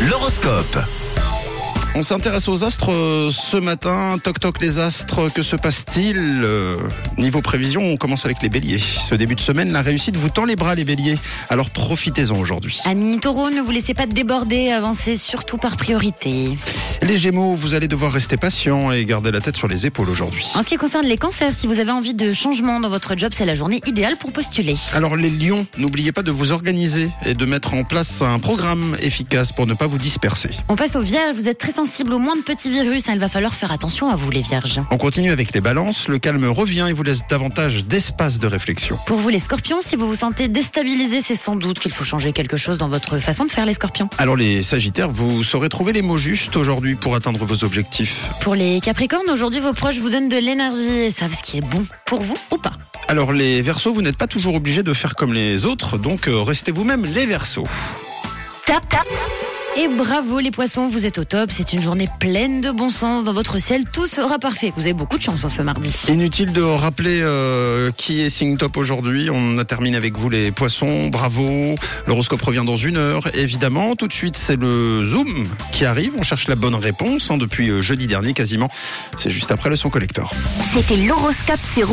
L'horoscope. On s'intéresse aux astres euh, ce matin. Toc toc les astres, que se passe-t-il Euh, Niveau prévision, on commence avec les béliers. Ce début de semaine, la réussite vous tend les bras les béliers. Alors profitez-en aujourd'hui. Amis taureau, ne vous laissez pas déborder, avancez surtout par priorité. Les gémeaux, vous allez devoir rester patient et garder la tête sur les épaules aujourd'hui. En ce qui concerne les cancers, si vous avez envie de changement dans votre job, c'est la journée idéale pour postuler. Alors les lions, n'oubliez pas de vous organiser et de mettre en place un programme efficace pour ne pas vous disperser. On passe aux vierges, vous êtes très sensibles au moins de petits virus, hein, il va falloir faire attention à vous les vierges. On continue avec les balances, le calme revient et vous laisse davantage d'espace de réflexion. Pour vous les scorpions, si vous vous sentez déstabilisé, c'est sans doute qu'il faut changer quelque chose dans votre façon de faire les scorpions. Alors les sagittaires, vous saurez trouver les mots justes aujourd'hui pour atteindre vos objectifs. Pour les capricornes, aujourd'hui vos proches vous donnent de l'énergie et savent ce qui est bon pour vous ou pas. Alors les versos, vous n'êtes pas toujours obligés de faire comme les autres, donc euh, restez vous-même les versos. Tap tap et bravo les poissons, vous êtes au top, c'est une journée pleine de bon sens dans votre ciel, tout sera parfait. Vous avez beaucoup de chance en ce mardi. Inutile de rappeler euh, qui est Sing Top aujourd'hui. On a terminé avec vous les poissons. Bravo. L'horoscope revient dans une heure. Évidemment, tout de suite, c'est le Zoom qui arrive. On cherche la bonne réponse hein, depuis euh, jeudi dernier quasiment. C'est juste après le son collector. C'était l'horoscope Rouge.